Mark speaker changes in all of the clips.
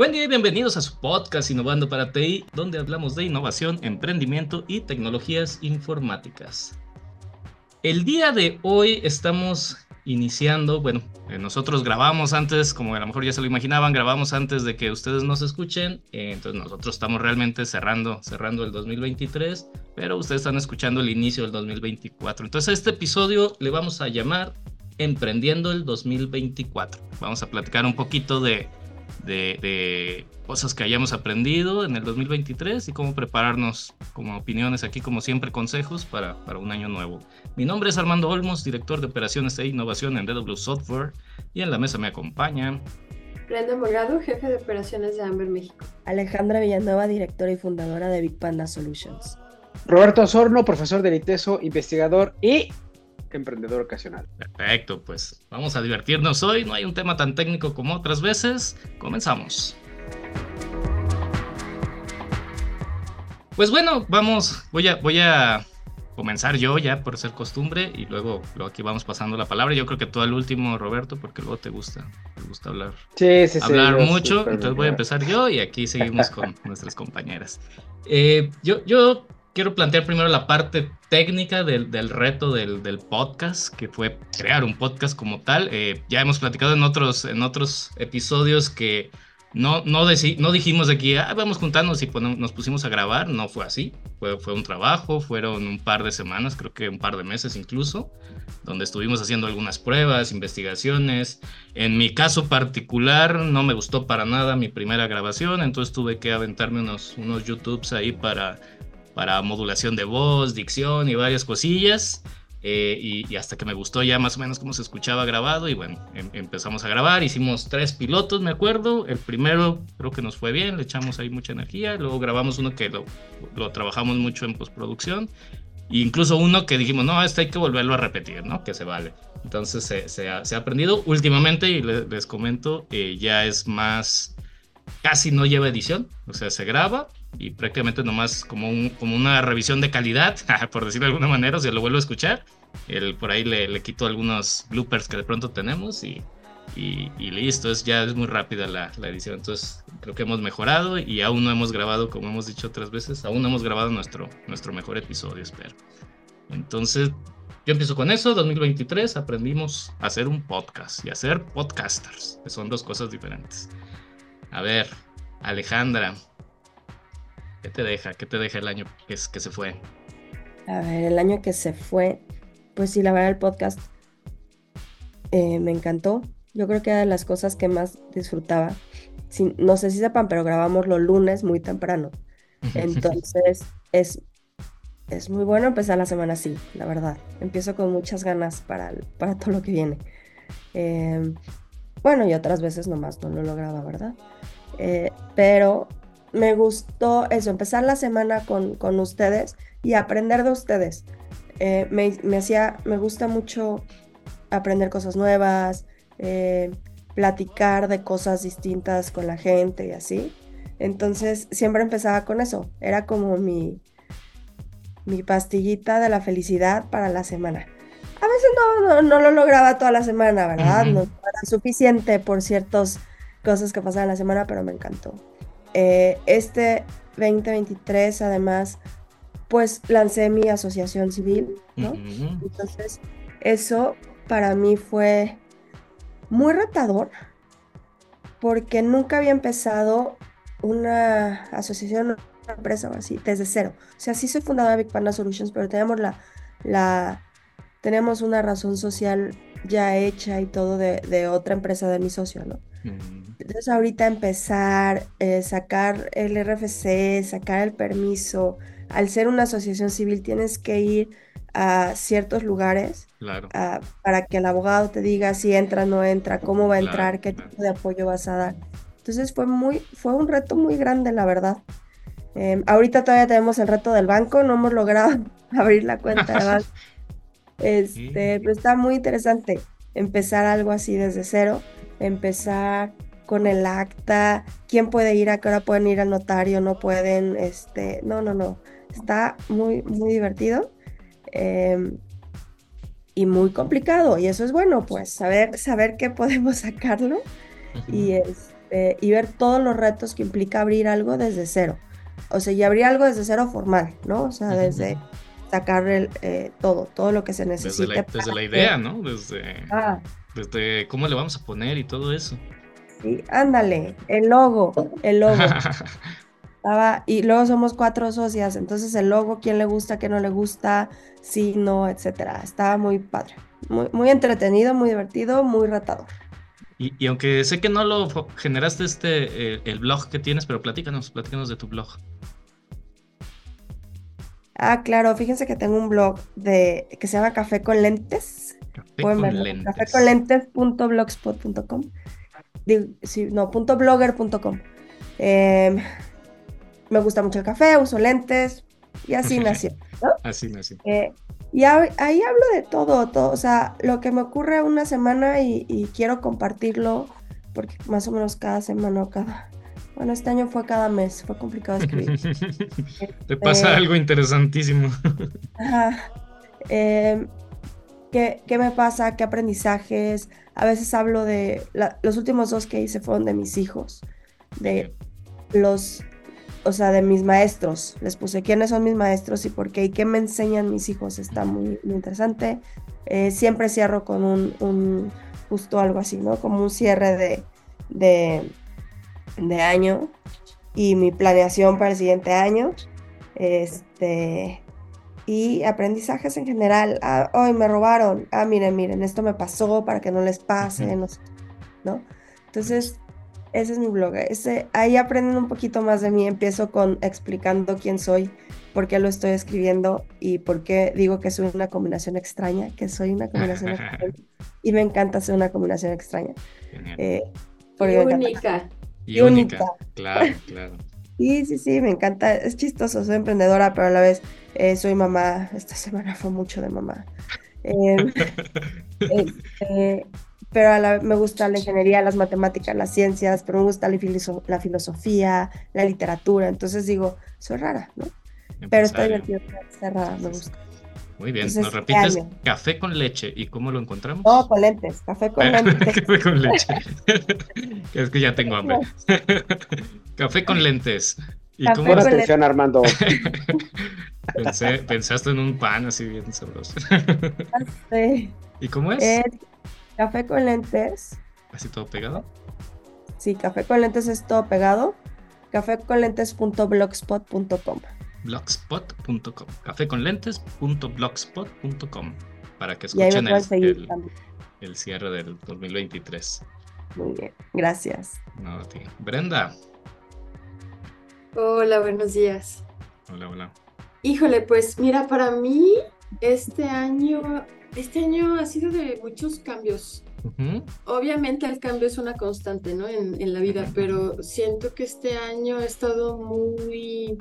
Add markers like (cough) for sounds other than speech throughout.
Speaker 1: Buen día y bienvenidos a su podcast Innovando para TI, donde hablamos de innovación, emprendimiento y tecnologías informáticas. El día de hoy estamos iniciando, bueno, eh, nosotros grabamos antes, como a lo mejor ya se lo imaginaban, grabamos antes de que ustedes nos escuchen, eh, entonces nosotros estamos realmente cerrando, cerrando el 2023, pero ustedes están escuchando el inicio del 2024. Entonces a este episodio le vamos a llamar Emprendiendo el 2024. Vamos a platicar un poquito de de, cosas que hayamos aprendido en el 2023 y cómo prepararnos como opiniones aquí, como siempre, consejos para, para un año nuevo. Mi nombre es Armando Olmos, director de operaciones e innovación en DW Software y en la mesa me acompaña.
Speaker 2: Brenda Morgado, jefe de operaciones de Amber México.
Speaker 3: Alejandra Villanueva, directora y fundadora de Big Panda Solutions.
Speaker 4: Roberto Osorno, profesor de ITESO, investigador y emprendedor ocasional.
Speaker 1: Perfecto, pues vamos a divertirnos hoy. No hay un tema tan técnico como otras veces. Comenzamos. Pues bueno, vamos, voy a, voy a comenzar yo ya por ser costumbre y luego, luego aquí vamos pasando la palabra. Yo creo que tú al último, Roberto, porque luego te gusta, te gusta hablar.
Speaker 4: Sí, sí,
Speaker 1: hablar mucho, entonces voy a empezar yo y aquí seguimos con (laughs) nuestras compañeras. Eh, yo, yo quiero plantear primero la parte técnica del, del reto del, del, podcast, que fue crear un podcast como tal. Eh, ya hemos platicado en otros, en otros episodios que no, no, no dijimos aquí, ah, vamos juntarnos y nos pusimos a grabar. No fue así. Fue, fue un trabajo, fueron un par de semanas, creo que un par de meses incluso, donde estuvimos haciendo algunas pruebas, investigaciones. En mi caso particular, no me gustó para nada mi primera grabación, entonces tuve que aventarme unos, unos YouTubes ahí para para modulación de voz, dicción y varias cosillas. Eh, y, hasta que me gustó ya más o menos cómo se escuchaba grabado y bueno, em, empezamos a grabar, hicimos tres pilotos, me acuerdo, el primero creo que nos fue bien, le echamos ahí mucha energía, luego grabamos uno que lo, trabajamos mucho en postproducción, e incluso uno que dijimos, no, este hay que volverlo a repetir, ¿no? Que se vale. Entonces se, se, ha, se ha, aprendido últimamente y les, les comento, eh, ya es más, casi no lleva edición, o sea, se graba, y prácticamente nomás como, un, como una revisión de calidad, (laughs) por decirlo de alguna manera, o sea, lo vuelvo a escuchar. El, por ahí le, le quito algunos bloopers que de pronto tenemos y, y, listo, es, ya es muy rápida la, la, edición. Entonces creo que hemos mejorado y aún no hemos grabado, como hemos dicho otras veces, aún no hemos grabado nuestro, nuestro mejor episodio, espero. Entonces yo empiezo con eso, 2023 aprendimos a hacer un podcast y a ser podcasters, que son dos cosas diferentes. A ver, Alejandra, ¿Qué te deja? ¿Qué te deja el año que, es, que se fue?
Speaker 3: A ver, el año que se fue, pues sí, la verdad el podcast eh, me encantó. Yo creo que era de las cosas que más disfrutaba. no sé si sepan, pero grabamos los lunes muy temprano. Entonces es, es muy bueno empezar la semana así, la verdad. Empiezo con muchas ganas para, para todo lo que viene. Em, bueno, y otras veces nomás no lo lograba, ¿verdad? Eh, pero me gustó eso, empezar la semana con, con ustedes y aprender de ustedes. Eh, me, me, hacía, me gusta mucho aprender cosas nuevas, eh, platicar de cosas distintas con la gente y así. Entonces siempre empezaba con eso. Era como mi, mi pastillita de la felicidad para la semana. A veces no, no, lo lograba toda la semana, ¿verdad? No era suficiente por ciertas cosas que pasaban la semana, pero me encantó. Eh, este 2023, además, pues lancé mi asociación civil, ¿no? Entonces, eso para mí fue muy retador porque nunca había empezado una asociación, una empresa o así, desde cero. O sea, sí soy fundadora de Big Panda Solutions, pero tenemos la, la tenemos una razón social ya hecha y todo de, de otra empresa de mi socio, ¿no? Entonces ahorita empezar, eh, sacar el RFC, sacar el permiso, al ser una asociación civil tienes que ir a ciertos lugares ah, para que el abogado te diga si entra o no entra, cómo va a entrar, qué tipo de apoyo vas a dar. Entonces fue muy, fue un reto muy grande, la verdad. Em, ahorita todavía tenemos el reto del banco, no hemos logrado (laughs) abrir la cuenta de banco. (laughs) Este, pero está muy interesante empezar algo así desde cero empezar con el acta, quién puede ir, a qué hora pueden ir al notario, no pueden, este, no, no, no, está muy, muy divertido em, y muy complicado y eso es bueno, pues saber, saber qué podemos sacarlo y, este, y ver todos los retos que implica abrir algo desde cero. O sea, y abrir algo desde cero formal, ¿no? O sea, desde sacar el, eh, todo, todo lo que se necesita.
Speaker 1: Desde la, desde la idea, ¿no? Desde, ah. desde cómo le vamos a poner y todo eso.
Speaker 3: Sí, ándale, el logo, el logo. (laughs) Estaba, y luego somos cuatro socias, entonces el logo, quién le gusta, quién no le gusta, sí, no, etcétera. Estaba muy padre, muy, muy entretenido, muy divertido, muy ratador.
Speaker 1: Y, aunque sé que no lo generaste este eh, el blog que tienes, pero platícanos, platícanos de tu blog.
Speaker 3: Ah, claro, fíjense que tengo un blog de que se llama Café con Lentes.
Speaker 1: Café con lentes.
Speaker 3: Sí, no, punto blogger.com. Em, me gusta mucho el café, uso lentes y así (laughs) nació.
Speaker 1: Así nació.
Speaker 3: Eh, y ahí hablo de todo, todo, o sea, lo que me ocurre una semana y, quiero compartirlo, porque más o menos cada semana o cada... Bueno, este año fue cada mes, fue complicado escribir. (laughs)
Speaker 1: Te pasa algo interesantísimo.
Speaker 3: Ajá. Em, ¿qué, ¿qué, me pasa? ¿Qué aprendizajes? A veces hablo de... los últimos dos que hice fueron de mis hijos, de los o sea, de mis maestros. Les puse quiénes son mis maestros y por qué y qué me enseñan mis hijos. Está muy, interesante. Eh, siempre cierro con un, justo algo así, ¿no? Como un cierre de, de, de año y mi planeación para el siguiente año. Este, y aprendizajes en general. Ah, hoy me robaron. Ah, miren, miren, esto me pasó para que no les pase, no, ¿no? Entonces, ese es mi blog. Ese, ahí aprenden un poquito más de mí. Empiezo con explicando quién soy, por qué lo estoy escribiendo y por qué digo que soy una combinación extraña, que soy una combinación (laughs) extraña. Y me encanta ser una combinación extraña.
Speaker 2: Eh, y única.
Speaker 1: Y, única. Claro, claro.
Speaker 3: Sí, sí, sí, me encanta. Es chistoso, soy emprendedora, pero a la vez eh, soy mamá. Esta (laughs) semana fue mucho de mamá. Em, (laughs) este, pero a la, me gusta la ingeniería, las matemáticas, las ciencias, pero me gusta la, la filosofía, la literatura, entonces digo, soy rara, ¿no? Pero estoy divertido, ser rara, me gusta.
Speaker 1: Muy bien, ¿nos repites café con leche y cómo lo encontramos?
Speaker 3: No, con lentes, café con (laughs) lentes.
Speaker 1: café con leche. (laughs) es que ya tengo hambre. (laughs) café con lentes.
Speaker 4: ¿Y cómo atención, Armando.
Speaker 1: pensaste en un pan así bien sabroso. ¿Y cómo es?
Speaker 3: Eh, Café con lentes.
Speaker 1: ¿Así todo pegado?
Speaker 3: Sí, café con lentes es todo pegado. caféconlentes.blogspot.com
Speaker 1: blogspot.com caféconlentes.blogspot.com para que escuchen el, el, cierre del 2023.
Speaker 3: Muy bien, gracias.
Speaker 1: No, tío. Brenda.
Speaker 2: Hola, buenos días.
Speaker 1: Hola, hola.
Speaker 2: Híjole, pues mira, para mí este año este año ha sido de muchos cambios. Obviamente el cambio es una constante, ¿no? En, en, la vida, pero siento que este año ha estado muy,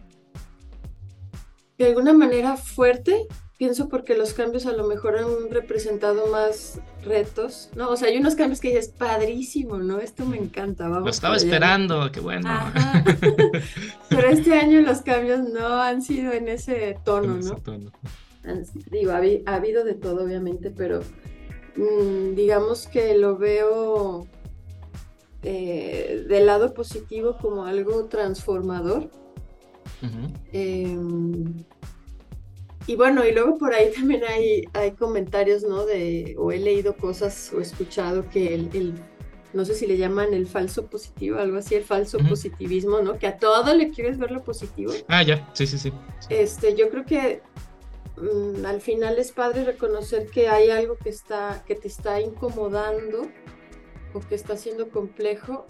Speaker 2: de alguna manera fuerte. Pienso porque los cambios a lo mejor han representado más retos, ¿no? O sea, hay unos cambios que dices, padrísimo, ¿no? Esto me encanta, vamos.
Speaker 1: Lo estaba esperando, qué bueno. (laughs)
Speaker 2: Pero este año los cambios no han sido en ese tono, ¿no? digo, ha, habido de todo, obviamente, pero mm, digamos que lo veo eh, del lado positivo como algo transformador. Em, y bueno, y luego por ahí (laughs) también hay, hay comentarios, ¿no? De, o he leído cosas o escuchado que el, no sé si le llaman el falso positivo, algo así, el falso positivismo, ¿no? Que a todo le quieres ver lo positivo.
Speaker 1: Ah, ya, sí, sí, sí.
Speaker 2: Este, yo creo que Mm, al final es padre reconocer que hay algo que, está, que te está incomodando o que está siendo complejo,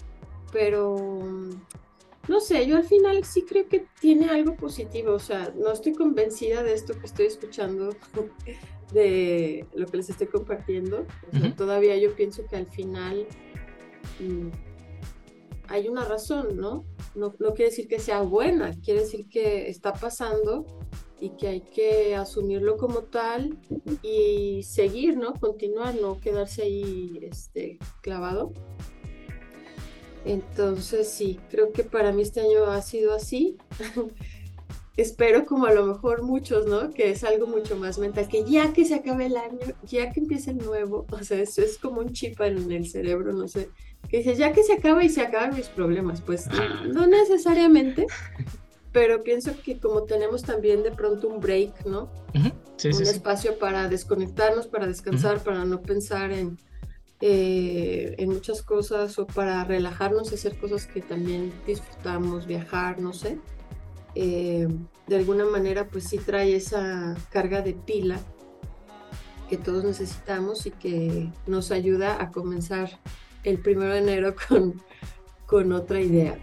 Speaker 2: pero mm, no sé, yo al final sí creo que tiene algo positivo, o sea, no estoy convencida de esto que estoy escuchando, (laughs) de lo que les estoy compartiendo, todavía yo pienso que al final mm, hay una razón, ¿no? ¿no? No quiere decir que sea buena, quiere decir que está pasando y que hay que asumirlo como tal y seguir, ¿no? Continuar, no quedarse ahí este, clavado. Entonces sí, creo que para mí este año ha sido así. (laughs) espero como a lo mejor muchos, ¿no? Que es algo mucho más mental, que ya que se acabe el año, ya que empiece el nuevo, (laughs) o sea, eso es como un chip en el cerebro, no sé, que dices, ya que se acaba y se acaban mis problemas, pues no necesariamente, pero pienso que como tenemos también de pronto un break, ¿no? un espacio para desconectarnos, para descansar, para no pensar en, eh, en muchas cosas o para relajarnos y hacer cosas que también disfrutamos, viajar, no sé. Eh, de alguna manera pues sí trae esa carga de pila que todos necesitamos y que nos ayuda a comenzar el primero de enero con, con otra idea.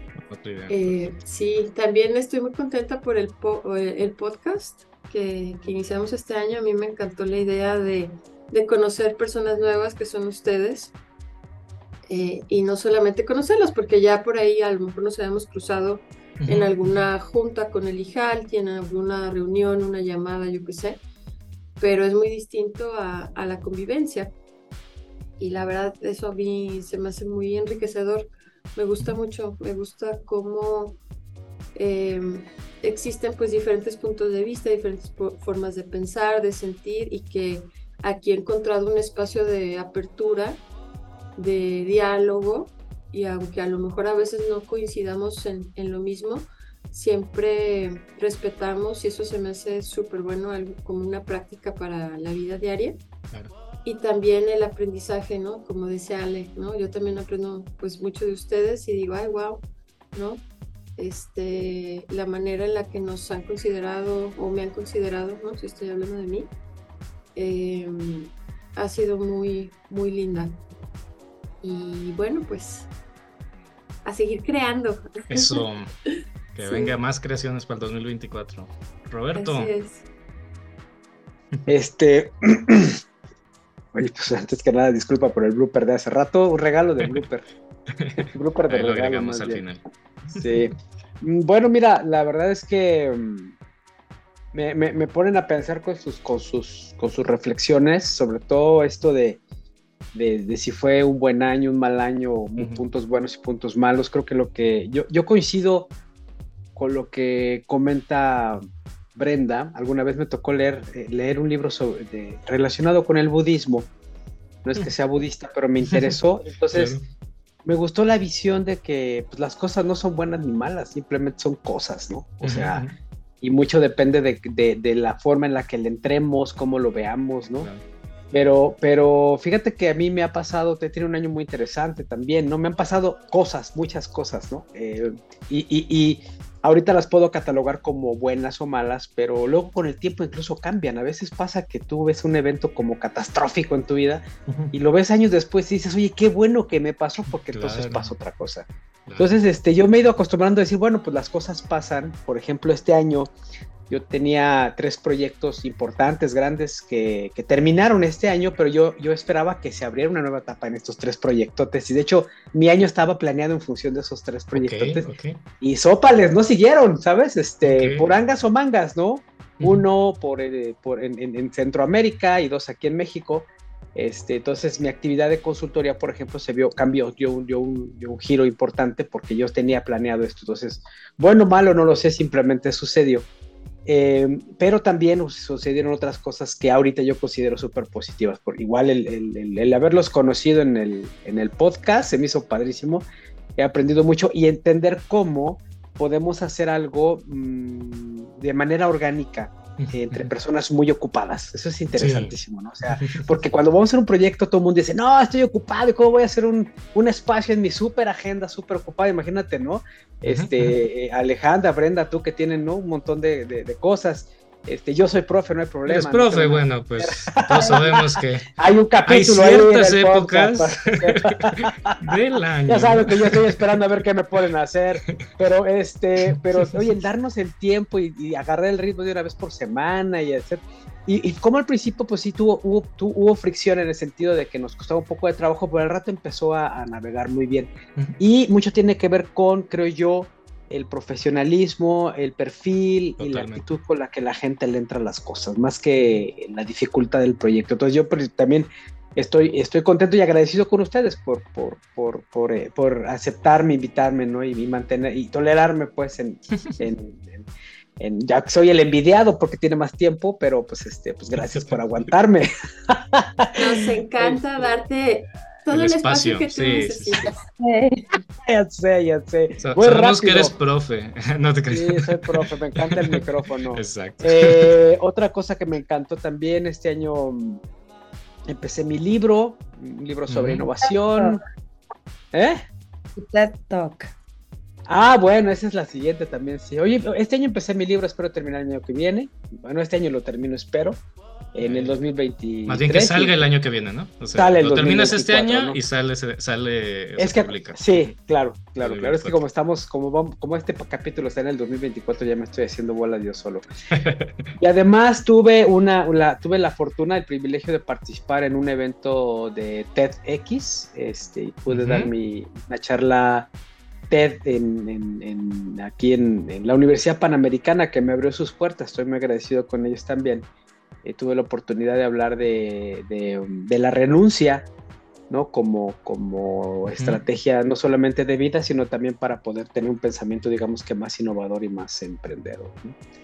Speaker 2: Eh, sí, también estoy muy contenta por el, el podcast que, iniciamos este año. A mí me encantó la idea de, de conocer personas nuevas que son ustedes. Eh, y no solamente conocerlas, porque ya por ahí a lo mejor nos habíamos cruzado en alguna junta con el IJAL, en alguna reunión, una llamada, yo qué sé, pero es muy distinto a, a la convivencia. Y la verdad, eso a mí se me hace muy enriquecedor me gusta mucho, me gusta cómo em, existen pues diferentes puntos de vista, diferentes formas de pensar, de sentir y que aquí he encontrado un espacio de apertura, de diálogo y aunque a lo mejor a veces no coincidamos en, lo mismo, siempre respetamos y eso se me hace súper bueno como una práctica para la vida diaria. Claro y también el aprendizaje, ¿no? Como decía Ale, ¿no? Yo también aprendo pues mucho de ustedes y digo, ay, wow, ¿no? Este, la manera en la que nos han considerado o me han considerado, ¿no? Si estoy hablando de mí, em, ha sido muy, muy linda. Y bueno, pues a seguir creando.
Speaker 1: Eso, (laughs) que venga más creaciones para el 2024. Roberto.
Speaker 2: Así es.
Speaker 4: Este, (clears throat) Oye, pues antes que nada, disculpa por el blooper de hace rato, un regalo de blooper. (laughs)
Speaker 1: blooper de regalo. al final.
Speaker 4: Sí. Mm, bueno, mira, la verdad es que mm, me, ponen a pensar con sus, con sus, con sus reflexiones, sobre todo esto de, de, si fue un buen año, un mal año, puntos buenos y puntos malos. Creo que lo que yo, yo coincido con lo que comenta Brenda, alguna vez me tocó leer, eh, leer un libro sobre, relacionado con el budismo. No es que sea budista, pero me interesó. (laughs) Entonces, me gustó la visión de que pues, las cosas no son buenas ni malas, simplemente son cosas, ¿no? O sea, y mucho depende de, la forma en la que le entremos, cómo lo veamos, ¿no? Pero, pero fíjate que a mí me ha pasado, te tiene un año muy interesante también, ¿no? Me han pasado cosas, muchas cosas, ¿no? Eh, y, ahorita las puedo catalogar como buenas o malas, pero luego con el tiempo incluso cambian. A veces pasa que tú ves un evento como catastrófico en tu vida y lo ves años después y dices, oye, qué bueno que me pasó porque entonces pasa otra cosa. Entonces, este, yo me he ido acostumbrando a decir, bueno, pues las cosas pasan. Por ejemplo, este año yo tenía tres proyectos importantes, grandes, que, terminaron este año, pero yo, yo esperaba que se abriera una nueva etapa en estos tres proyectos. Y de hecho, mi año estaba planeado en función de esos tres proyectos. Y sópales no siguieron, ¿sabes? Este, por angas o mangas, ¿no? Uno por, eh, por en, Centroamérica y dos aquí en México. Este, entonces mi actividad de consultoría, por ejemplo, se vio, cambió, dio, un, un, giro importante porque yo tenía planeado esto. Entonces, bueno, malo, no lo sé, simplemente sucedió. Eh, pero también sucedieron otras cosas que ahorita yo considero súper positivas. Por igual el, haberlos conocido en el, en el podcast se me hizo padrísimo. He aprendido mucho y entender cómo podemos hacer algo mm, de manera orgánica entre personas muy ocupadas. Eso es interesantísimo, ¿no? O sea, (laughs) porque cuando vamos a hacer un proyecto, todo el mundo dice, no, estoy ocupado, ¿y cómo voy a hacer un, un espacio en mi súper agenda, súper ocupada? Imagínate, ¿no? Este, eh, Alejandra, Brenda, tú que tienen, ¿no? Un montón de, de cosas. Este, yo soy profe, no hay problema.
Speaker 1: Eres profe, bueno, pues todos sabemos que (laughs)
Speaker 4: hay un capítulo
Speaker 1: hay ciertas épocas (laughs) del año.
Speaker 4: Ya saben que yo estoy esperando a ver qué me pueden hacer, pero este, pero oye, darnos el tiempo y, agarrar el ritmo de una vez por semana y hacer y, como al principio, pues sí, tuvo, hubo, hubo fricción en el sentido de que nos costaba un poco de trabajo, pero al rato empezó a, a navegar muy bien. Y mucho tiene que ver con, creo yo, el profesionalismo, el perfil y la actitud con la que la gente le entra a las cosas, más que la dificultad del proyecto. Entonces yo pues, también estoy, estoy contento y agradecido con ustedes por, por, por, por, eh, por aceptarme, invitarme, ¿no? Y, mantener y tolerarme, pues, en, (laughs) ya soy el envidiado porque tiene más tiempo, pero pues este, pues gracias por aguantarme. (laughs)
Speaker 2: Nos encanta darte todo el, espacio, que tú necesitas. (laughs)
Speaker 4: ya sé, ya sé.
Speaker 1: sabemos que eres profe. (laughs) No te crees.
Speaker 4: Sí, soy profe, me encanta el micrófono. Exacto. Eh, otra cosa que me encantó también este año mm, empecé mi libro, un libro sobre innovación. ¿Eh?
Speaker 3: TED Talk.
Speaker 4: Ah, bueno, esa es la siguiente también, sí. Oye, este año empecé mi libro, espero terminar el año que viene. Bueno, este año lo termino, espero. En el 2023.
Speaker 1: Más bien que salga el año que viene, ¿no? O sea, lo terminas este año y sale, sale
Speaker 4: es que, Sí, claro, claro, claro. Es que como estamos, como, como este capítulo está en el 2024, ya me estoy haciendo bola yo solo. y además tuve una, la, tuve la fortuna, el privilegio de participar en un evento de TEDx, este, y pude dar mi, una charla TED en, aquí en, la Universidad Panamericana que me abrió sus puertas. Estoy muy agradecido con ellos también. Eh, tuve la oportunidad de hablar de, la renuncia, ¿no? Como, como estrategia no solamente de vida, sino también para poder tener un pensamiento, digamos que más innovador y más emprendedor.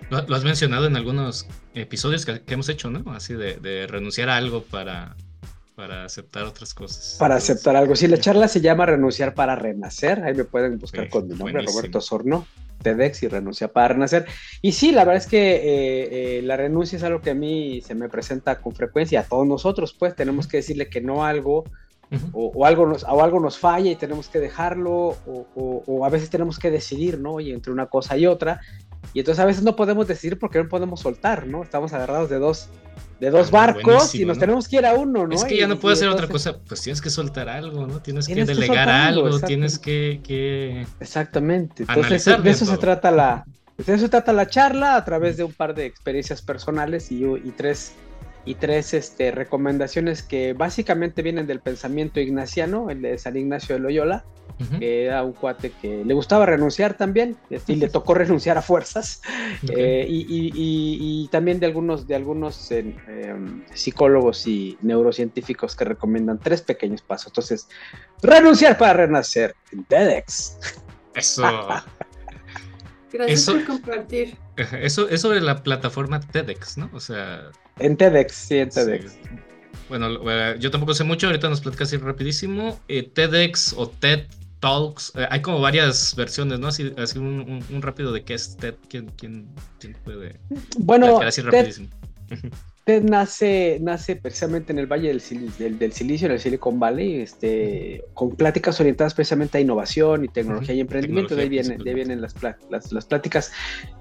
Speaker 1: Lo, has mencionado en algunos episodios que, hemos hecho, ¿no? Así de renunciar a algo para para aceptar otras cosas.
Speaker 4: Para aceptar algo. Sí, la charla se llama Renunciar para Renacer. Ahí me pueden buscar con mi nombre, Roberto Sorno, TEDx y Renunciar para Renacer. Y sí, la verdad es que eh, eh, la renuncia es algo que a mí se me presenta con frecuencia. A todos nosotros, pues, tenemos que decirle que no algo. o, algo nos, o algo nos falla y tenemos que dejarlo, o, o, a veces tenemos que decidir, ¿no? Y entre una cosa y otra. Y entonces a veces no podemos decidir porque no podemos soltar, ¿no? Estamos agarrados de dos, de dos barcos y nos tenemos que ir a uno, ¿no?
Speaker 1: Es que ya no puede hacer otra cosa, pues tienes que soltar algo, ¿no? Tienes, que delegar algo, tienes que,
Speaker 4: Exactamente. Entonces, de eso se trata la de eso se trata la charla a través de un par de experiencias personales y, y tres y tres este, recomendaciones que básicamente vienen del pensamiento ignaciano, el de San Ignacio de Loyola, que era un cuate que le gustaba renunciar también, y (laughs) le tocó renunciar a fuerzas, eh, y, también de algunos, de algunos em, psicólogos y neurocientíficos que recomiendan tres pequeños pasos. Entonces, renunciar para renacer en TEDx.
Speaker 1: Eso. (laughs)
Speaker 2: Gracias por compartir.
Speaker 1: Eso es sobre la plataforma TEDx, ¿no? O sea.
Speaker 4: En TEDx, sí, en TEDx.
Speaker 1: Bueno, eh, yo tampoco sé mucho, ahorita nos platicas así rapidísimo. Eh, TEDx o TED Talks, eh, hay como varias versiones, ¿no? Así, así un, rápido de qué es TED, ¿quién, quién, puede?
Speaker 4: Bueno, así rapidísimo. (laughs) TED nace, nace precisamente en el Valle del, del, Silicio, en el Silicon Valley, este, con pláticas orientadas precisamente a innovación y tecnología y emprendimiento. de ahí, vienen, de vienen las, las, pláticas.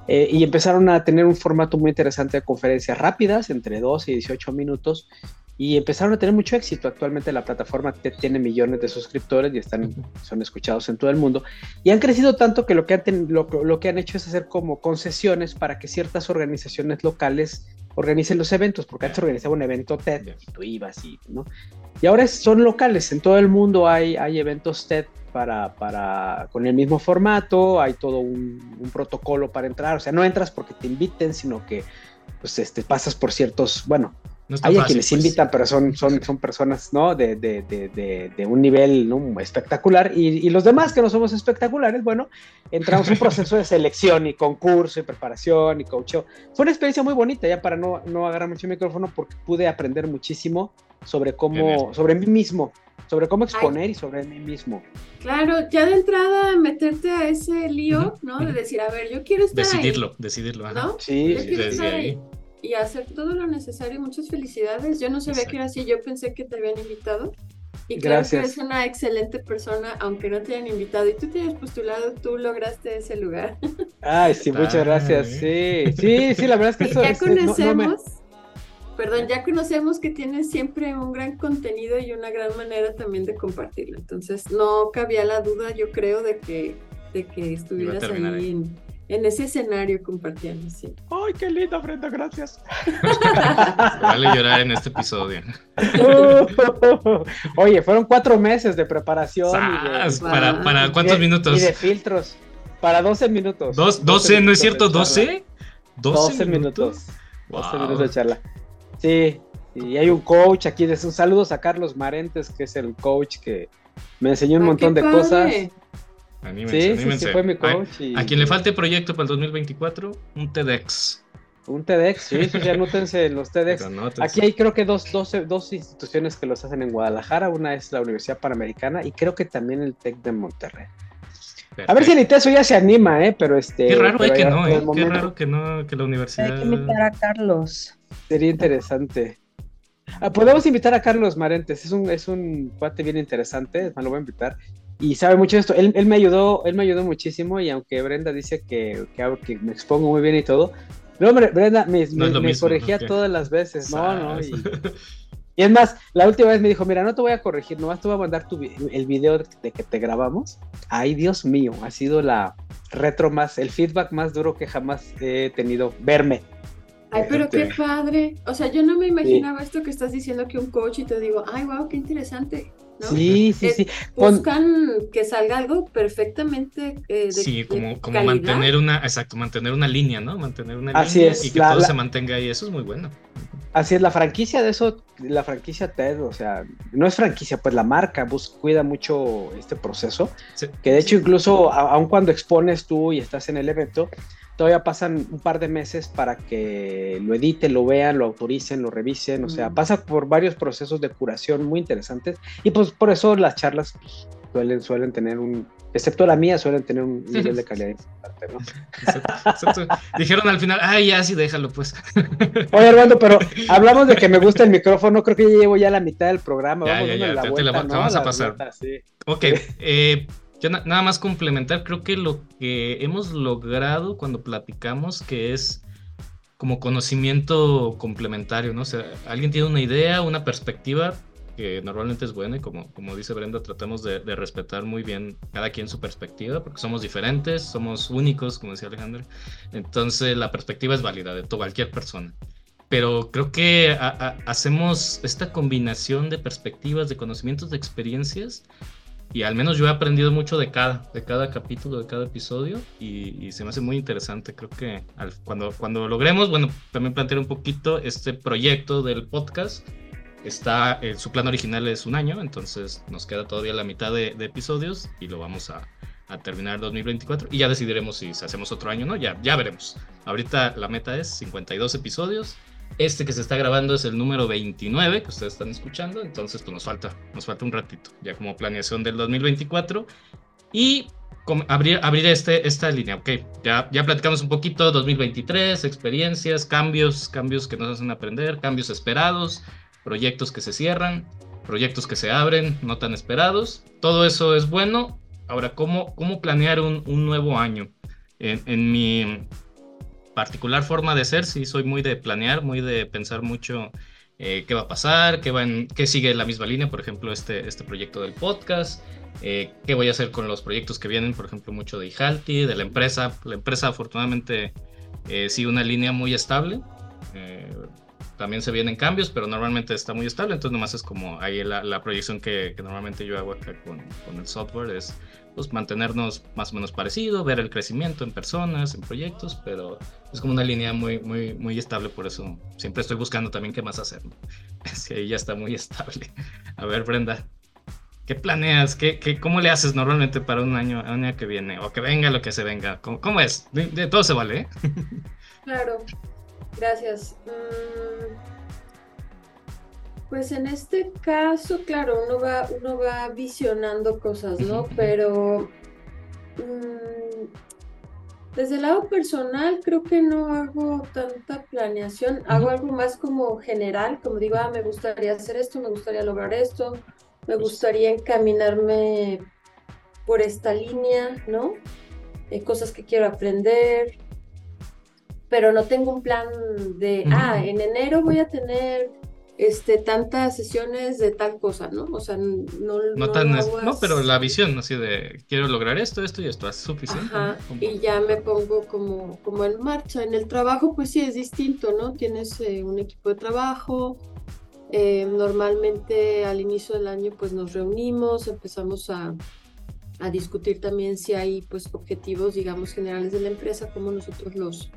Speaker 4: Eh, y empezaron a tener un formato muy interesante de conferencias rápidas, entre 12 y 18 minutos, y empezaron a tener mucho éxito. Actualmente la plataforma TED tiene millones de suscriptores y están, son escuchados en todo el mundo. Y han crecido tanto que lo que han, lo, lo que han hecho es hacer como concesiones para que ciertas organizaciones locales organicen los eventos, porque antes organizaba un evento TED y tú ibas y, ¿no? Y ahora son locales, en todo el mundo hay, hay eventos TED para, para, con el mismo formato, hay todo un, un, protocolo para entrar, o sea, no entras porque te inviten, sino que pues este, pasas por ciertos, bueno, hay a quienes pues. invitan, pero son, son, son personas ¿no? de, de, de, de un nivel ¿no? espectacular. Y, y, los demás que no somos espectaculares, bueno, entramos en un proceso de selección y concurso y preparación y coaching. Fue una experiencia muy bonita, ya para no, no agarrar mucho el micrófono, porque pude aprender muchísimo sobre cómo, sobre mí mismo, sobre cómo exponer y sobre mí mismo.
Speaker 2: Claro, ya de entrada meterte a ese lío, ¿no? De decir, a ver, yo quiero estar
Speaker 1: Decidirlo, decidirlo.
Speaker 2: ¿No?
Speaker 4: Sí,
Speaker 2: sí y hacer todo lo necesario. Muchas felicidades. Yo no sabía que era así, yo pensé que te habían invitado. Y creo que eres una excelente persona, aunque no te hayan invitado y tú te hayas postulado, tú lograste ese lugar.
Speaker 4: Ay, sí, muchas gracias. Sí, sí, sí, la verdad es que (laughs) eso
Speaker 2: Ya conocemos, perdón, ya conocemos que tienes siempre un gran contenido y una gran manera también de compartirlo. Entonces, no cabía la duda, yo creo, de que, de que estuvieras ahí en, en ese escenario compartiendo, sí.
Speaker 4: ¡Ay, qué lindo, Brenda! Gracias.
Speaker 1: vale llorar en este episodio. (laughs)
Speaker 4: Oye, fueron cuatro meses de preparación.
Speaker 1: ¿Para, ¿Para cuántos minutos?
Speaker 4: Y de filtros. Para 12 minutos.
Speaker 1: ¿Dos, 12, ¿no es cierto? ¿12?
Speaker 4: 12, minutos. 12 minutos de charla. Sí, y hay un coach aquí. De, un saludos a Carlos Marentes, que es el coach que me enseñó un ah, montón de cosas.
Speaker 1: Anímense,
Speaker 4: sí, sí, fue mi coach.
Speaker 1: A, quien le falte proyecto para el 2024, un TEDx.
Speaker 4: Un TEDx, sí, sí, anótense los TEDx. (laughs) Aquí hay creo que dos, dos, dos, instituciones que los hacen en Guadalajara. Una es la Universidad Panamericana y creo que también el TEC de Monterrey. A ver si el ITESO ya se anima, ¿eh? Pero este.
Speaker 1: Qué raro es que no, ¿eh? Qué raro que no, que la universidad.
Speaker 3: Hay que invitar a Carlos.
Speaker 4: Sería interesante. Ah, podemos invitar a Carlos Marentes, es un, es un cuate bien interesante, me lo voy a invitar. Y sabe mucho de esto. Él, él, me ayudó, él me ayudó muchísimo, y aunque Brenda dice que, que, que me expongo muy bien y todo, no, hombre, Brenda me, me, corregía todas las veces. No, no. Y, y, es más, la última vez me dijo, mira, no te voy a corregir, nomás te voy a mandar tu, el video de que te grabamos. Ay, Dios mío, ha sido la retro más, el feedback más duro que jamás he tenido. Verme.
Speaker 2: Ay, pero qué padre. O sea, yo no me imaginaba esto que estás diciendo que un coach y te digo, ay, wow, qué interesante.
Speaker 4: Sí, sí, sí.
Speaker 2: Buscan que salga algo perfectamente eh, de,
Speaker 1: Sí, como, como mantener una, exacto, mantener una línea, ¿no? Mantener una línea y que todo se mantenga ahí. Eso es muy bueno.
Speaker 4: Así es, la franquicia de eso, la franquicia TED, o sea, no es franquicia, pues la marca bus, cuida mucho este proceso, que de hecho incluso aun cuando expones tú y estás en el evento, todavía pasan un par de meses para que lo editen, lo vean, lo autoricen, lo revisen, o sea, mm. pasa por varios procesos de curación muy interesantes y pues por eso las charlas pues, suelen, suelen tener un, excepto la mía, suelen tener un nivel de calidad importante, ¿no?
Speaker 1: Dijeron al final, ay, ya sí, déjalo pues. (laughs)
Speaker 4: Oye, Armando, pero (laughs) hablamos de que me gusta el micrófono, creo que ya llevo ya la mitad del programa.
Speaker 1: Ya, ya, ya, te, la, vamos a pasar. Ok, eh, yo nada más complementar, creo que lo que hemos logrado cuando platicamos, que es como conocimiento complementario, ¿no? O sea, alguien tiene una idea, una perspectiva que normalmente es buena y como, como dice Brenda, tratamos de, respetar muy bien cada quien su perspectiva, porque somos diferentes, somos únicos, como decía Alejandro. Entonces la perspectiva es válida de cualquier persona. Pero creo que hacemos esta combinación de perspectivas, de conocimientos, de experiencias y al menos yo he aprendido mucho de cada, de cada capítulo, de cada episodio y, se me hace muy interesante. Creo que cuando, cuando logremos, bueno, también plantear un poquito este proyecto del podcast. Está, eh, su plan original es un año, entonces nos queda todavía la mitad de, episodios y lo vamos a, a terminar 2024 y ya decidiremos si hacemos otro año o no, ya, ya veremos. Ahorita la meta es 52 episodios este que se está grabando es el número 29 que ustedes están escuchando, entonces pues nos falta, nos falta un ratito, ya como planeación del 2024. Y abrir, abrir este, esta línea, ok, ya, ya platicamos un poquito, 2023, experiencias, cambios, cambios que nos hacen aprender, cambios esperados, proyectos que se cierran, proyectos que se abren, no tan esperados, todo eso es bueno. Ahora, ¿cómo, cómo planear un, un nuevo año? En, en, mi, particular forma de ser, sí, soy muy de planear, muy de pensar mucho eh, qué va a pasar, qué, va qué sigue la misma línea, por ejemplo, este, este proyecto del podcast, eh, qué voy a hacer con los proyectos que vienen, por ejemplo, mucho de Ihalti, de la empresa. La empresa afortunadamente eh, una línea muy estable. también se vienen cambios, pero normalmente está muy estable, entonces nomás es como ahí la, proyección que, normalmente yo hago acá con, con el software, es pues mantenernos más o menos parecido, ver el crecimiento en personas, en proyectos, pero es como una línea muy, muy, muy estable, por eso siempre estoy buscando también qué más hacer. (laughs) Si ahí ya está muy estable. A ver, Brenda, ¿qué planeas? ¿Qué, qué, cómo le haces normalmente para un año, año que viene? O que venga lo que se venga. ¿Cómo, cómo es? De, todo se vale, ¿eh? (laughs)
Speaker 2: Claro, gracias. Mm, pues en este caso, claro, uno va, uno va visionando cosas, ¿no? Pero mm, desde el lado personal creo que no hago tanta planeación, hago algo más como general, como digo, ah, me gustaría hacer esto, me gustaría lograr esto, me gustaría encaminarme por esta línea, ¿no? Eh, cosas que quiero aprender, pero no tengo un plan de, ah, en enero voy a tener este, tantas sesiones de tal cosa, ¿no? O sea, no...
Speaker 1: No, tan, no, pero la visión, así de, quiero lograr esto, esto y esto, es suficiente.
Speaker 2: Ajá, y ya me pongo como, como en marcha. En el trabajo, pues sí, es distinto, ¿no? Tienes eh, un equipo de trabajo, eh, normalmente al inicio del año, pues nos reunimos, empezamos a, a discutir también si hay, pues, objetivos, digamos, generales de la empresa, cómo nosotros los,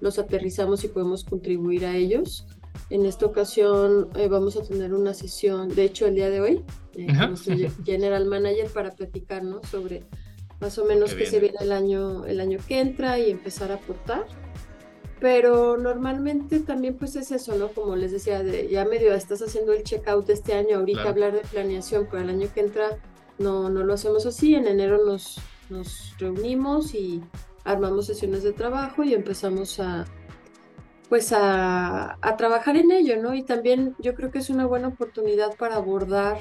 Speaker 2: los aterrizamos y podemos contribuir a ellos. En esta ocasión eh, vamos a tener una sesión, de hecho el día de hoy, eh, con nuestro (laughs) general manager para platicarnos sobre más o menos que se viene el año, el año que entra y empezar a aportar. Pero normalmente también pues es eso, ¿no? Como les decía, de, ya medio estás haciendo el checkout de este año, ahorita hablar de planeación para el año que entra no, no lo hacemos así, en enero nos, nos reunimos y armamos sesiones de trabajo y empezamos a, pues a, trabajar en ello, ¿no? Y también yo creo que es una buena oportunidad para abordar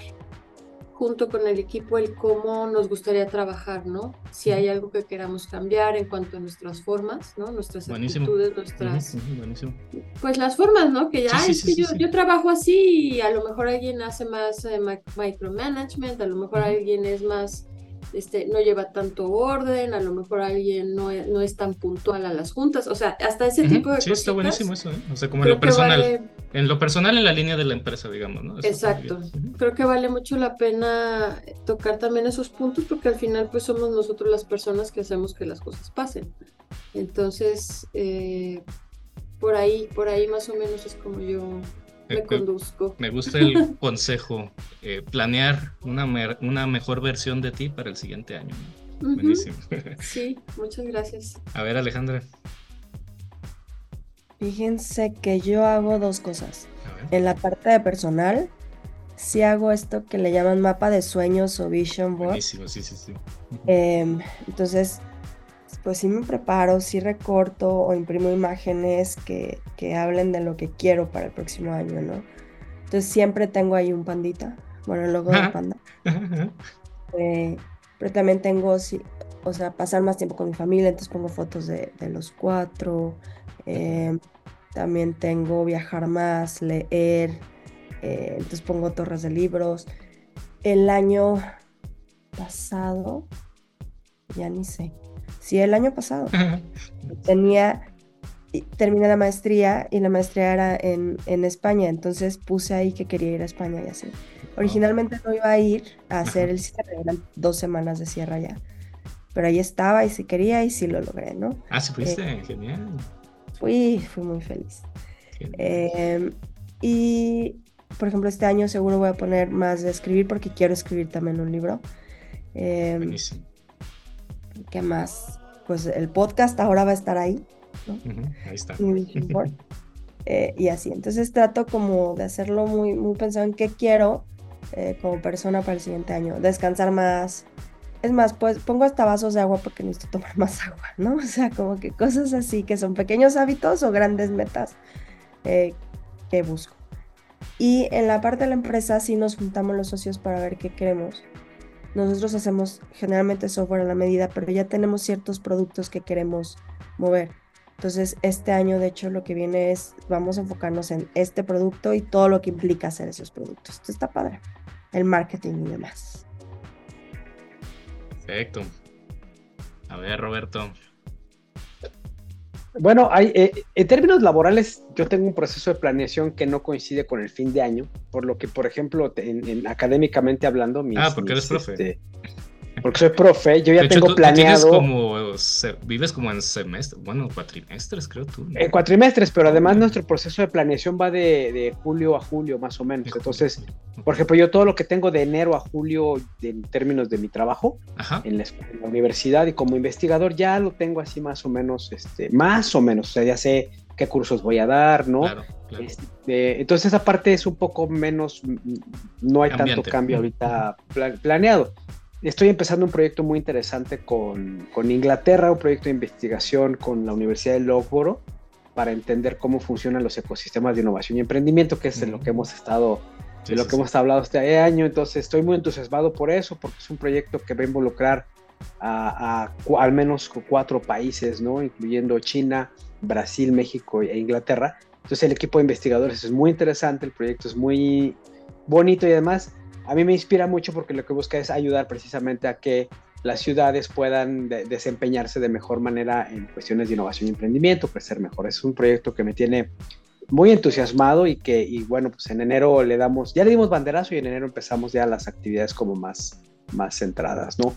Speaker 2: junto con el equipo el cómo nos gustaría trabajar, ¿no? Si hay algo que queramos cambiar en cuanto a nuestras formas, ¿no? Nuestras actitudes, nuestras... Pues las formas, ¿no? Que ya es que yo, trabajo así y a lo mejor alguien hace más eh, micromanagement, a lo mejor alguien es más este, no lleva tanto orden, a lo mejor alguien no es, no es tan puntual a las juntas, o sea, hasta ese tipo de cosas. Sí,
Speaker 1: está buenísimo eso, ¿eh? O sea, como en lo personal, en lo personal en la línea de la empresa, digamos, ¿no?
Speaker 2: Exacto. Creo que vale mucho la pena tocar también esos puntos porque al final pues somos nosotros las personas que hacemos que las cosas pasen. Entonces, eh, por ahí, por ahí más o menos es como yo me conduzco.
Speaker 1: Me gusta el (laughs) consejo, eh, planear una, una mejor versión de ti para el siguiente año. Buenísimo.
Speaker 2: Sí, muchas gracias.
Speaker 1: A ver, Alejandra.
Speaker 3: Fíjense que yo hago dos cosas. En la parte de personal, sí hago esto que le llaman mapa de sueños o vision board.
Speaker 1: Buenísimo, sí, sí, sí.
Speaker 3: Em, entonces, pues sí me preparo, sí recorto o imprimo imágenes que, hablen de lo que quiero para el próximo año, ¿no? Entonces siempre tengo ahí un pandita, bueno, el logo de panda. Eh, pero también tengo, o sea, pasar más tiempo con mi familia, entonces pongo fotos de, los cuatro. Em, también tengo viajar más, leer, eh, entonces pongo torres de libros. El año pasado, ya ni sé, Sí, el año pasado. Tenía, terminé la maestría y la maestría era en, España, entonces puse ahí que quería ir a España y así. Originalmente no iba a ir a hacer el cierre, eran dos semanas de cierre ya. Pero ahí estaba y si quería y sí lo logré, ¿no?
Speaker 1: Ah, sí fuiste, eh, genial.
Speaker 3: Fui, fui muy feliz. Em, y, por ejemplo, este año seguro voy a poner más de escribir porque quiero escribir también un libro. Buenísimo. ¿Qué más? Pues el podcast ahora va a estar ahí.
Speaker 1: ahí está.
Speaker 3: Eh, y así. Entonces trato como de hacerlo muy, muy pensado en qué quiero eh, como persona para el siguiente año. Descansar más. Es más, pues pongo hasta vasos de agua porque necesito tomar (laughs) más agua, ¿no? O sea, como que cosas así que son pequeños hábitos o grandes metas eh, que busco. Y en la parte de la empresa sí nos juntamos los socios para ver qué queremos. Nosotros hacemos generalmente software a la medida, pero ya tenemos ciertos productos que queremos mover. Entonces, este año, de hecho, lo que viene es, vamos a enfocarnos en este producto y todo lo que implica hacer esos productos. Esto está padre. El marketing y demás.
Speaker 1: Perfecto. A ver, Roberto,
Speaker 4: bueno, hay, eh, en términos laborales, yo tengo un proceso de planeación que no coincide con el fin de año, por lo que, por ejemplo, en, académicamente hablando, mis,
Speaker 1: ah, porque eres profe.
Speaker 4: Este, porque soy profe, yo ya tengo planeado.
Speaker 1: como, vives como en semestre, bueno, cuatrimestres, creo tú.
Speaker 4: En cuatrimestres, pero además nuestro proceso de planeación va de, julio a julio, más o menos. Entonces, por ejemplo, yo todo lo que tengo de enero a julio en términos de mi trabajo en la, universidad y como investigador ya lo tengo así más o menos, este, más o menos, o sea, ya sé qué cursos voy a dar, ¿no? Este, entonces esa parte es un poco menos, no hay tanto cambio ahorita planeado. Estoy empezando un proyecto muy interesante con, Inglaterra, un proyecto de investigación con la Universidad de Loughborough para entender cómo funcionan los ecosistemas de innovación y emprendimiento, que es de lo que hemos estado, de lo que hemos hablado este año. Entonces estoy muy entusiasmado por eso, porque es un proyecto que va a involucrar a, al menos cuatro países, ¿no? incluyendo China, Brasil, México e Inglaterra. Entonces el equipo de investigadores es muy interesante, el proyecto es muy bonito y además a mí me inspira mucho porque lo que busca es ayudar precisamente a que las ciudades puedan desempeñarse de mejor manera en cuestiones de innovación y emprendimiento, crecer mejor. Es un proyecto que me tiene muy entusiasmado y que, y bueno, pues en enero le damos, ya le dimos banderazo y en enero empezamos ya las actividades como más, más centradas, ¿no?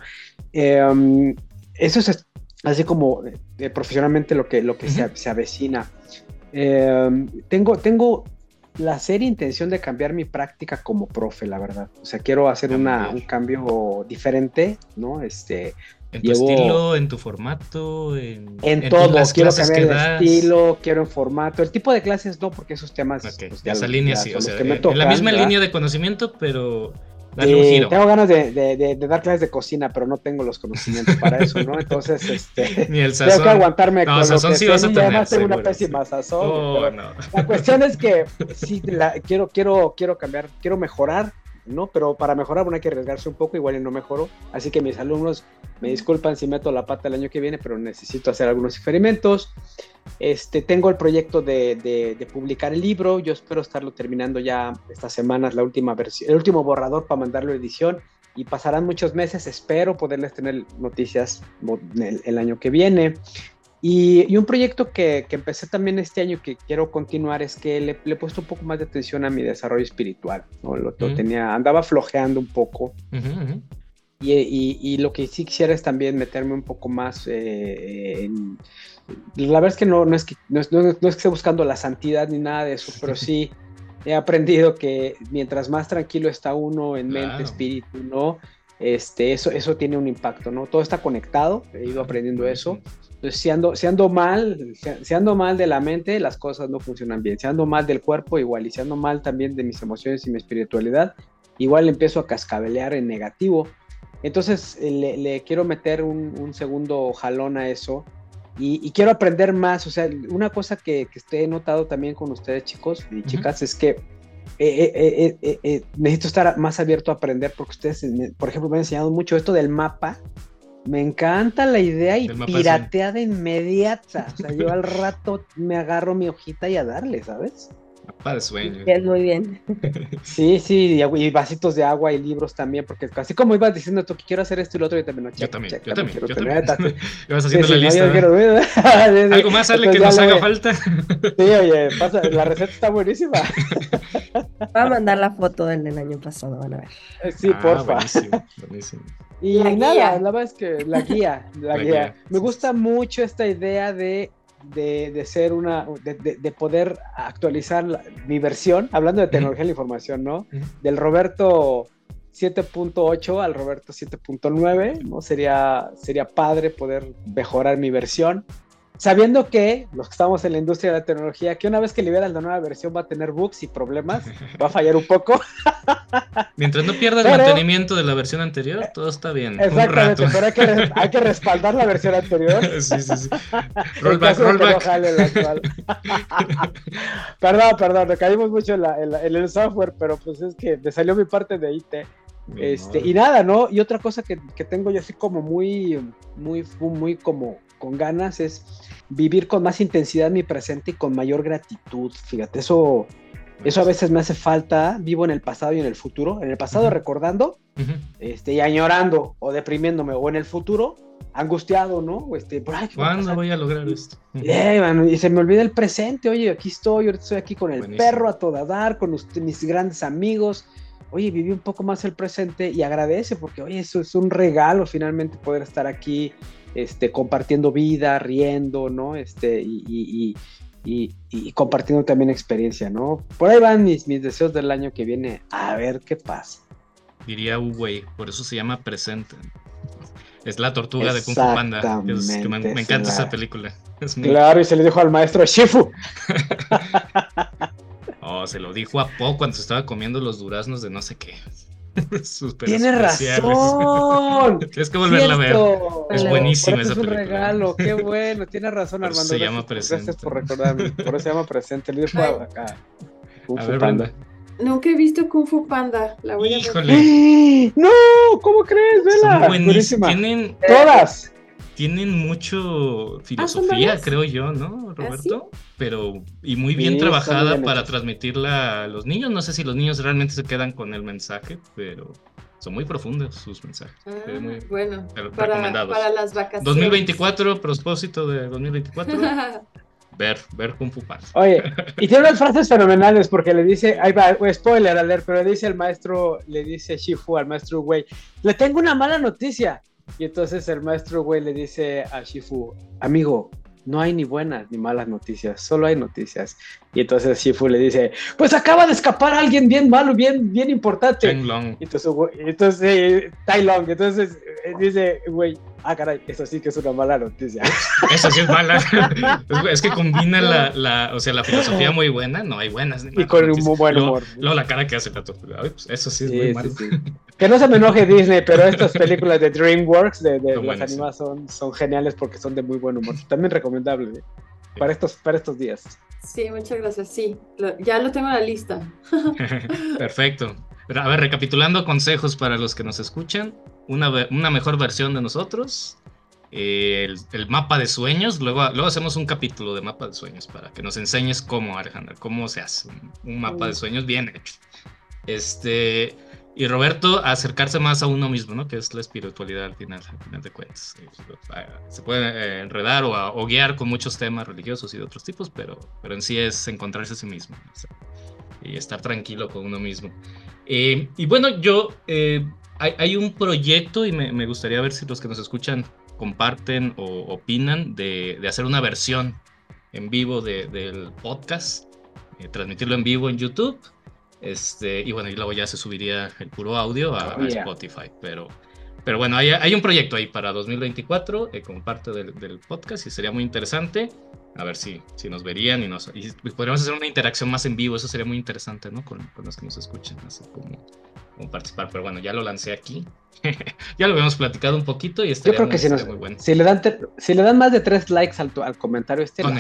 Speaker 4: Em, eso es así como eh, profesionalmente lo que, lo que se, se, avecina. Em, tengo, tengo la seria intención de cambiar mi práctica como profe, la verdad. O sea, quiero hacer una, un cambio diferente, ¿no? Este,
Speaker 1: En tu estilo, en tu formato, en,
Speaker 4: en, todo. quiero cambiar de estilo, quiero en formato. El tipo de clases no, porque esos temas.
Speaker 1: Pues, esa línea sí, o sea, en la misma línea de conocimiento, pero eh,
Speaker 4: tengo ganas de, dar clases de cocina, pero no tengo los conocimientos para eso, ¿no? Entonces, este, (laughs)
Speaker 1: Ni el sazón.
Speaker 4: tengo que aguantarme
Speaker 1: no, con sazón lo que sí vas a tener,
Speaker 4: además tengo una pésima sazón. Oh, no. La cuestión es que sí, la, quiero, quiero, quiero cambiar, quiero mejorar ¿no? Pero para mejorar, bueno, hay que arriesgarse un poco, igual y no mejoro. Así que mis alumnos me disculpan si meto la pata el año que viene, pero necesito hacer algunos experimentos. Este, tengo el proyecto de, de, publicar el libro, yo espero estarlo terminando ya estas semanas, la última versión, el último borrador para mandarlo a edición y pasarán muchos meses, espero poderles tener noticias el año que viene. Y, un proyecto que, que, empecé también este año que quiero continuar es que le, he puesto un poco más de atención a mi desarrollo espiritual. ¿no? Lo, tenía, andaba flojeando un poco. y, y, y, lo que sí quisiera es también meterme un poco más eh, en... La verdad es que no, no, es que no, es, no, es que esté buscando la santidad ni nada de eso, (laughs) pero sí he aprendido que mientras más tranquilo está uno en mente, espíritu, ¿no? Este, eso, eso tiene un impacto, ¿no? Todo está conectado, he ido aprendiendo eso. Entonces, si ando, mal, si, ando mal de la mente, las cosas no funcionan bien. Si ando mal del cuerpo, igual. Y si ando mal también de mis emociones y mi espiritualidad, igual empiezo a cascabelear en negativo. Entonces, eh, le, quiero meter un, segundo jalón a eso. Y, quiero aprender más. O sea, una cosa que, que he notado también con ustedes, chicos y chicas, es que eh, eh, necesito estar más abierto a aprender porque ustedes, por ejemplo, me han enseñado mucho esto del mapa me encanta la idea y piratea de inmediata. O sea, yo al rato me agarro mi hojita y a darle, ¿sabes?
Speaker 1: Para sueño.
Speaker 3: Bien, muy bien. (laughs)
Speaker 4: Sí, sí, y, vasitos de agua y libros también, porque así como ibas diciendo tú que quiero hacer esto y lo otro, yo también,
Speaker 1: yo también, yo también, yo también. Ibas haciendo la lista. Algo más sale que nos haga falta. (laughs)
Speaker 4: Sí, oye, pasa, la receta está buenísima.
Speaker 3: Voy a mandar la foto del, del año pasado, van a ver.
Speaker 4: Eh, sí, ah, porfa. Buenísimo, buenísimo. Y nada, la verdad es que la guía, (laughs) la, guía. Me gusta mucho esta idea de, de, ser una, de, de poder actualizar mi versión, hablando de tecnología de la información, ¿no? Del Roberto 7.8 al Roberto 7.9, ¿no? Sería, sería padre poder mejorar mi versión sabiendo que los que estamos en la industria de la tecnología, que una vez que liberas la nueva versión va a tener bugs y problemas, (laughs) va a fallar un poco.
Speaker 1: Mientras no pierda el mantenimiento de la versión anterior, todo está bien.
Speaker 4: Exactamente, pero hay que, hay que, respaldar la versión anterior. (laughs) Sí, sí, sí. (laughs) Rollback, rollback. perdón, perdón, caímos mucho en, en, el software, pero pues es que me salió mi parte de IT. Este, y nada, ¿no? Y otra cosa que, que, tengo yo así como muy, muy, muy como con ganas es vivir con más intensidad mi presente y con mayor gratitud. Fíjate, eso, eso a veces me hace falta. Vivo en el pasado y en el futuro. En el pasado recordando este, y añorando o deprimiéndome, o en el futuro angustiado, ¿no? Este,
Speaker 1: ¿Cuándo voy a lograr esto?
Speaker 4: Eh, y se me olvida el presente. Oye, aquí estoy, ahorita estoy aquí con el perro a toda dar, con mis grandes amigos oye, viví un poco más el presente y agradece porque, oye, eso es un regalo finalmente poder estar aquí, este, compartiendo vida, riendo, ¿no? Este, y, compartiendo también experiencia, ¿no? Por ahí van mis, mis deseos del año que viene, a ver qué pasa.
Speaker 1: Diría Uwey, por eso se llama presente. Es la tortuga de Kung Fu Panda. me, encanta esa película. (laughs)
Speaker 4: Claro, y se le dijo al maestro Shifu. (laughs)
Speaker 1: Oh, se lo dijo a poco cuando se estaba comiendo los duraznos de no sé qué. (laughs)
Speaker 4: Tiene razón. (laughs)
Speaker 1: Tienes que volverla a ver. Es buenísima esa
Speaker 4: es un regalo, qué (laughs) bueno. Tiene razón, Armando. se llama presente. Gracias por recordarme. Por eso se llama presente. El acá.
Speaker 1: Kung a ver, Panda.
Speaker 2: Nunca he visto Kung Fu Panda. La voy
Speaker 1: Híjole.
Speaker 2: a
Speaker 4: ver. (gasps) ¡No! ¿Cómo crees? Vela.
Speaker 1: Buenísima. Tienen.
Speaker 4: Todas
Speaker 1: tienen mucho filosofía, creo yo, ¿no, ¿Ah, Roberto? Pero, y muy bien trabajada para transmitirla a los niños. No sé si los niños realmente se quedan con el mensaje, pero son muy profundos sus mensajes.
Speaker 2: Ah, bueno, para, para, las vacaciones.
Speaker 1: 2024, propósito de 2024. (laughs) ver, ver Kung Fu
Speaker 4: Oye, y tiene unas (laughs) frases fenomenales porque le dice, ahí va, spoiler alert, pero le dice el maestro, le dice Shifu al maestro Wei, le tengo una mala noticia y entonces el maestro, güey, le dice a Shifu, amigo, no hay ni buenas ni malas noticias, solo hay noticias. Y entonces Shifu le dice, pues acaba de escapar alguien bien malo, bien, bien importante.
Speaker 1: Long.
Speaker 4: Entonces, entonces Tai Long. Entonces dice, güey, ah, caray, eso sí que es una mala noticia. (laughs)
Speaker 1: Eso sí es mala. (laughs) es que combina la, la, o sea, la filosofía muy buena, no hay buenas.
Speaker 4: Ni y con un muy buen humor.
Speaker 1: Luego, la cara que hace tortuga, pues eso sí es muy malo. (laughs)
Speaker 4: Que no se me enoje Disney, pero estas películas de DreamWorks, de, de las animadas, son, son geniales porque son de muy buen humor. También recomendable ¿eh? para, estos, para estos días.
Speaker 2: Sí, muchas gracias. Sí, ya lo tengo en la lista.
Speaker 1: Perfecto. A ver, recapitulando consejos para los que nos escuchan, una, una mejor versión de nosotros, el, mapa de sueños, luego, luego hacemos un capítulo de mapa de sueños para que nos enseñes cómo, Alejandra, cómo se hace un, mapa de sueños bien hecho. Este, y Roberto, acercarse más a uno mismo, ¿no? Que es la espiritualidad al final, al final de cuentas. Se puede eh, enredar o, guiar con muchos temas religiosos y de otros tipos, pero, pero en sí es encontrarse a sí mismo y estar tranquilo con uno mismo. Eh, y bueno, yo, eh, hay, un proyecto y me, gustaría ver si los que nos escuchan comparten o opinan de, hacer una versión en vivo del podcast, eh, transmitirlo en vivo en YouTube. Este, y bueno, y luego ya se subiría el puro audio a, Spotify. Pero, pero bueno, hay, hay, un proyecto ahí para 2024 como parte del, del, podcast y sería muy interesante a ver si, si nos verían y nos y podríamos hacer una interacción más en vivo, eso sería muy interesante, ¿no? Con, con los que nos escuchen, así como, como, participar. Pero bueno, ya lo lancé aquí. (laughs) ya lo habíamos platicado un poquito y estaría
Speaker 4: Yo creo que si, nos, muy bueno. si, le dan si le dan más de tres likes al, al comentario este,
Speaker 1: con,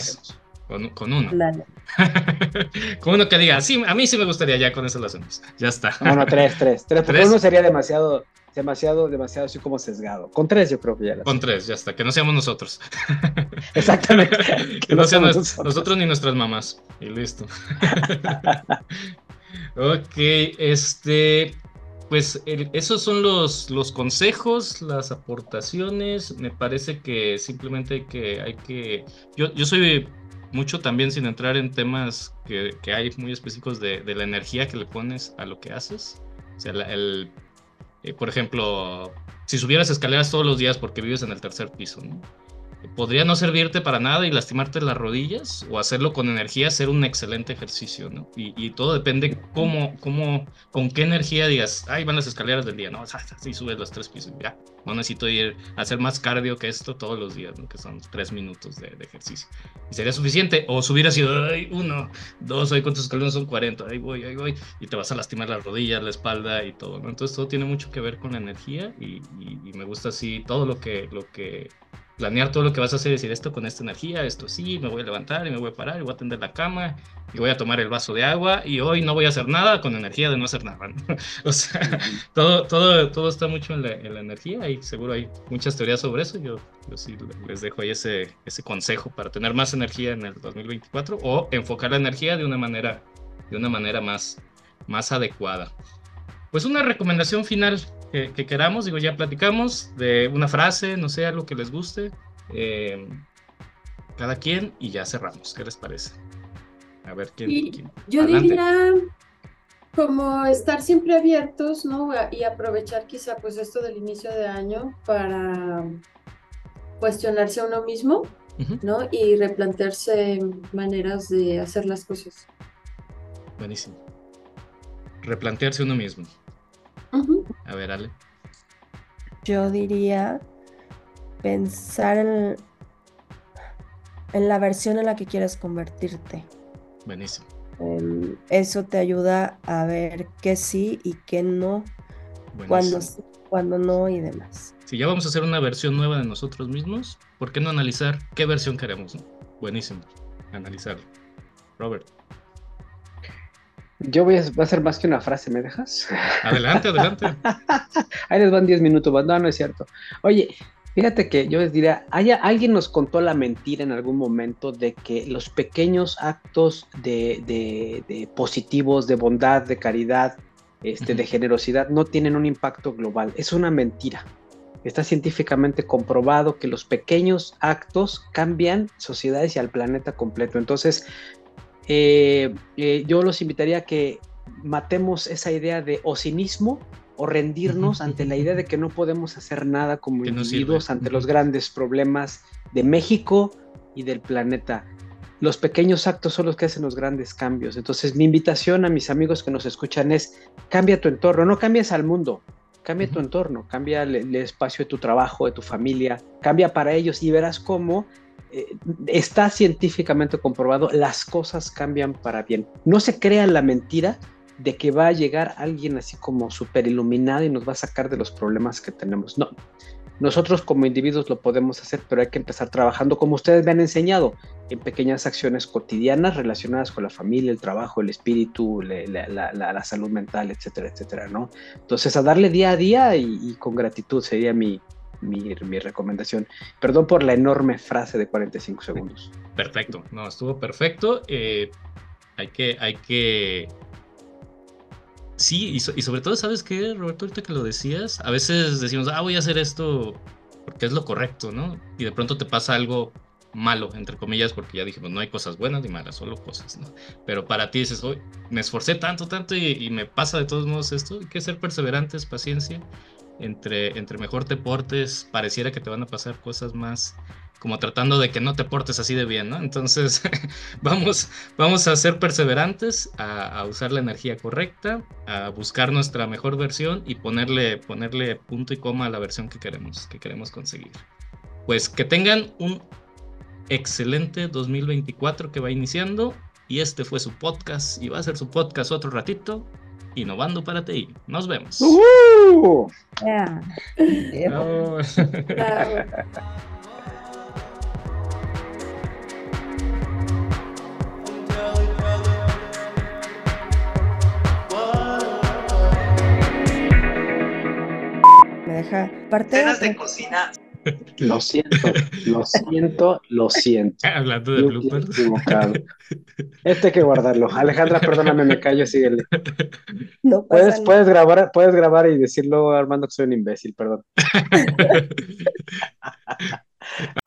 Speaker 1: con, con, uno. (laughs) con uno que diga, sí, a mí sí me gustaría, ya con eso lo hacemos. Ya está.
Speaker 4: No, no, tres, tres. Tres, porque uno sería demasiado demasiado, demasiado así como sesgado. Con tres yo creo que ya.
Speaker 1: Con tres, ya está. Que no seamos nosotros. (laughs)
Speaker 4: Exactamente. (laughs)
Speaker 1: que, no seamos nosotros. ni nuestras mamás. Y listo. (laughs) ok, este... Pues esos son los, los consejos, las aportaciones. Me parece que simplemente que hay que... Yo, yo soy mucho también sin entrar en temas que, que hay muy específicos de, de, la energía que le pones a lo que haces. O sea, el eh, por ejemplo, si subieras escaleras todos los días porque vives en el tercer piso, ¿no? Podría no servirte para nada y lastimarte las rodillas o hacerlo con energía, hacer un excelente ejercicio, ¿no? Y, todo depende cómo, cómo, con qué energía digas, ahí van las escaleras del día, ¿no? (laughs) Así subes los tres pisos, ya, no necesito ir a hacer más cardio que esto todos los días, ¿no? Que son tres minutos de, ejercicio. Y sería suficiente, o subir así, ay, uno, dos, hoy cuántos escalones son 40, ahí voy, ahí voy, y te vas a lastimar las rodillas, la espalda y todo, ¿no? Entonces todo tiene mucho que ver con la energía y, y me gusta así todo lo que, lo que planear todo lo que vas a hacer, decir esto con esta energía, esto sí, me voy a levantar y me voy a parar y voy a tender la cama y voy a tomar el vaso de agua y hoy no voy a hacer nada con energía de no hacer nada. (laughs) o sea, todo, todo, todo está mucho en la, energía y seguro hay muchas teorías sobre eso. Yo, yo sí les dejo ahí ese, ese consejo para tener más energía en el 2024 o enfocar la energía de una manera, de una manera más, más adecuada. Pues una recomendación final que, queramos, digo, ya platicamos de una frase, no sé, algo que les guste, eh, cada quien y ya cerramos. ¿Qué les parece? A ver quién.
Speaker 2: Yo diría como estar siempre abiertos, ¿no? Y aprovechar quizá pues esto del inicio de año para cuestionarse a uno mismo, ¿no? Y replantearse maneras de hacer las cosas.
Speaker 1: Buenísimo. Replantearse uno mismo. A ver, Ale.
Speaker 3: Yo diría pensar en, en la versión en la que quieres convertirte.
Speaker 1: Buenísimo.
Speaker 3: Eso te ayuda a ver qué sí y qué no, cuando cuando no y demás.
Speaker 1: Si ya vamos a hacer una versión nueva de nosotros mismos, ¿por qué no analizar qué versión queremos? Buenísimo, analizarlo. Robert.
Speaker 4: Yo voy a, hacer más que una frase, ¿me dejas? (laughs)
Speaker 1: Adelante, adelante.
Speaker 4: Ahí les van 10 minutos, no, no es cierto. Oye, fíjate que yo les diría, alguien nos contó la mentira en algún momento de que los pequeños actos de, positivos, de bondad, de caridad, este, de generosidad, no tienen un impacto global. Es una mentira. Está científicamente comprobado que los pequeños actos cambian sociedades y al planeta completo. Entonces, eh, eh, yo los invitaría a que matemos esa idea de o cinismo o rendirnos ante la idea de que no podemos hacer nada como individuos ante los grandes problemas de México y del planeta. Los pequeños actos son los que hacen los grandes cambios. Entonces mi invitación a mis amigos que nos escuchan es cambia tu entorno, no cambies al mundo, cambia tu entorno, cambia el, espacio de tu trabajo, de tu familia, cambia para ellos y verás cómo eh, está científicamente comprobado, las cosas cambian para bien. No se crea la mentira de que va a llegar alguien así como súper iluminado y nos va a sacar de los problemas que tenemos. No, nosotros como individuos lo podemos hacer, pero hay que empezar trabajando como ustedes me han enseñado, en pequeñas acciones cotidianas relacionadas con la familia, el trabajo, el espíritu, la, salud mental, etcétera, etcétera, ¿no? Entonces, a darle día a día y, con gratitud sería mi, mi, recomendación. Perdón por la enorme frase de 45 segundos.
Speaker 1: Perfecto, no, estuvo perfecto. Eh, hay que, hay que Sí, y, sobre todo, ¿sabes qué, Roberto? Ahorita que lo decías, a veces decimos, ah, voy a hacer esto porque es lo correcto, ¿no? Y de pronto te pasa algo malo, entre comillas, porque ya dijimos, no hay cosas buenas ni malas, solo cosas, ¿no? Pero para ti dices, hoy me esforcé tanto, tanto y, me pasa de todos modos esto, hay que ser perseverantes, paciencia, entre, entre mejor te portes, pareciera que te van a pasar cosas más como tratando de que no te portes así de bien, ¿no? Entonces, (laughs) vamos, vamos a ser perseverantes, a, usar la energía correcta, a buscar nuestra mejor versión y ponerle, ponerle punto y coma a la versión que queremos, que queremos conseguir. Pues que tengan un excelente 2024 que va iniciando y este fue su podcast y va a ser su podcast otro ratito. Innovando para ti. Nos vemos.
Speaker 3: deja parte
Speaker 4: de cocina. Lo siento, lo siento, lo siento. (laughs)
Speaker 1: Hablando de bloopers.
Speaker 4: Este hay que guardarlo. Alejandra, perdóname, me callo, síguele. No puedes, puedes grabar, puedes grabar y decirlo, Armando, que soy un imbécil, perdón. (laughs)